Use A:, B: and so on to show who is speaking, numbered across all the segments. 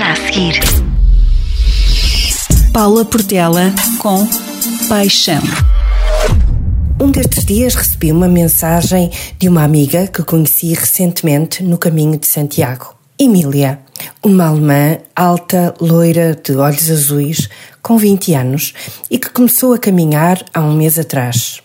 A: já a seguir.
B: Paula Portela com Paixão.
C: Um destes dias recebi uma mensagem de uma amiga que conheci recentemente no caminho de Santiago. Emília, uma alemã alta, loira, de olhos azuis, com 20 anos e que começou a caminhar há um mês atrás.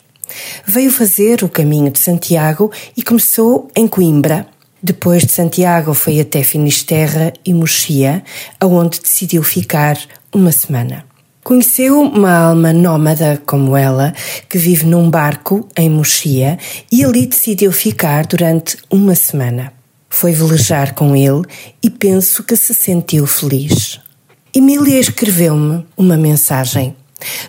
C: Veio fazer o caminho de Santiago e começou em Coimbra. Depois de Santiago foi até Finisterra e Mochia, aonde decidiu ficar uma semana. Conheceu uma alma nómada como ela, que vive num barco em Mochia, e ali decidiu ficar durante uma semana. Foi velejar com ele e penso que se sentiu feliz. Emília escreveu-me uma mensagem.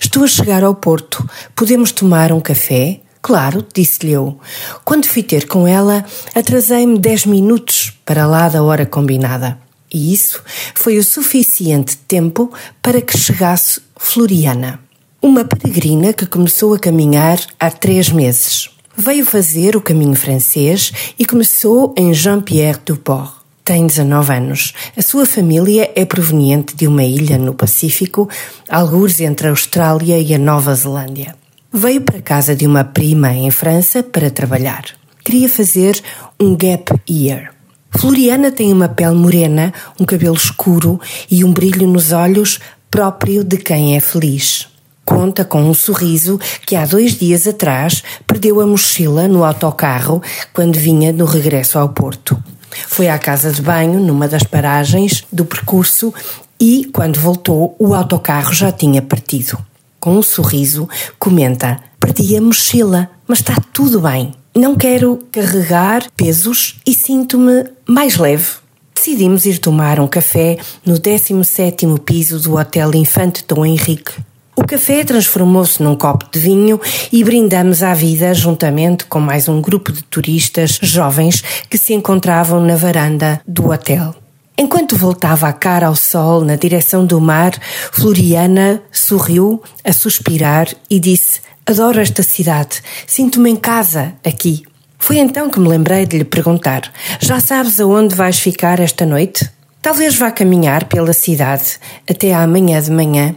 C: Estou a chegar ao Porto. Podemos tomar um café? Claro, disse-lhe eu. Quando fui ter com ela, atrasei-me dez minutos para lá da hora combinada. E isso foi o suficiente tempo para que chegasse Floriana, uma peregrina que começou a caminhar há três meses. Veio fazer o caminho francês e começou em Jean-Pierre-du-Port tem 19 anos. A sua família é proveniente de uma ilha no Pacífico, algures entre a Austrália e a Nova Zelândia. Veio para casa de uma prima em França para trabalhar. Queria fazer um gap year. Floriana tem uma pele morena, um cabelo escuro e um brilho nos olhos próprio de quem é feliz. Conta com um sorriso que há dois dias atrás perdeu a mochila no autocarro quando vinha no regresso ao Porto. Foi à casa de banho, numa das paragens do percurso, e, quando voltou, o autocarro já tinha partido. Com um sorriso, comenta: Perdi a mochila, mas está tudo bem. Não quero carregar pesos e sinto-me mais leve. Decidimos ir tomar um café no 17º piso do Hotel Infante Dom Henrique, o café transformou-se num copo de vinho e brindamos à vida juntamente com mais um grupo de turistas jovens que se encontravam na varanda do hotel. Enquanto voltava a cara ao sol na direção do mar, Floriana sorriu a suspirar e disse: Adoro esta cidade, sinto-me em casa aqui. Foi então que me lembrei de lhe perguntar: Já sabes aonde vais ficar esta noite? Talvez vá caminhar pela cidade até amanhã de manhã.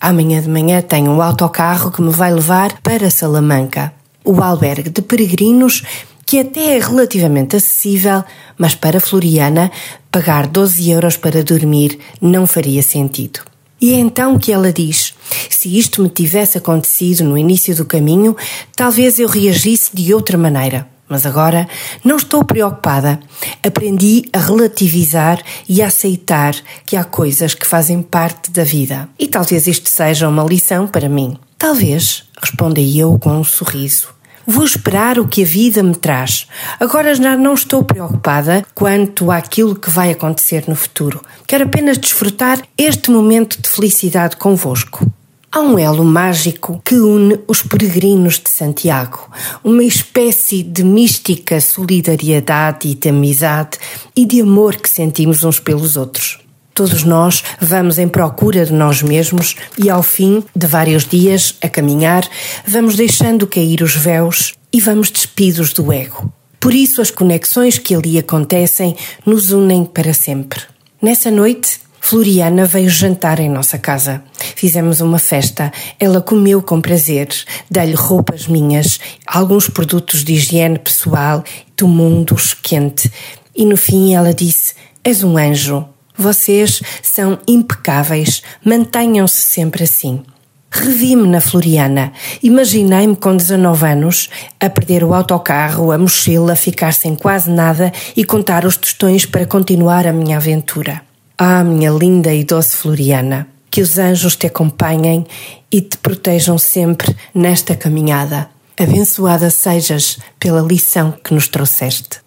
C: Amanhã de manhã tenho um autocarro que me vai levar para Salamanca, o albergue de peregrinos que até é relativamente acessível, mas para Floriana pagar 12 euros para dormir não faria sentido. E é então que ela diz: se isto me tivesse acontecido no início do caminho, talvez eu reagisse de outra maneira. Mas agora não estou preocupada. Aprendi a relativizar e a aceitar que há coisas que fazem parte da vida. E talvez isto seja uma lição para mim. Talvez, respondi eu com um sorriso. Vou esperar o que a vida me traz. Agora já não estou preocupada quanto àquilo que vai acontecer no futuro. Quero apenas desfrutar este momento de felicidade convosco. Há um elo mágico que une os peregrinos de Santiago, uma espécie de mística solidariedade e de amizade e de amor que sentimos uns pelos outros. Todos nós vamos em procura de nós mesmos e, ao fim de vários dias a caminhar, vamos deixando cair os véus e vamos despidos do ego. Por isso, as conexões que ali acontecem nos unem para sempre. Nessa noite, Floriana veio jantar em nossa casa. Fizemos uma festa. Ela comeu com prazer. Dei-lhe roupas minhas, alguns produtos de higiene pessoal, tomou um duche quente. E no fim ela disse: És um anjo. Vocês são impecáveis. Mantenham-se sempre assim. Revi-me na Floriana. Imaginei-me com 19 anos a perder o autocarro, a mochila, ficar sem quase nada e contar os tostões para continuar a minha aventura. Ah, minha linda e doce Floriana, que os anjos te acompanhem e te protejam sempre nesta caminhada. Abençoada sejas pela lição que nos trouxeste.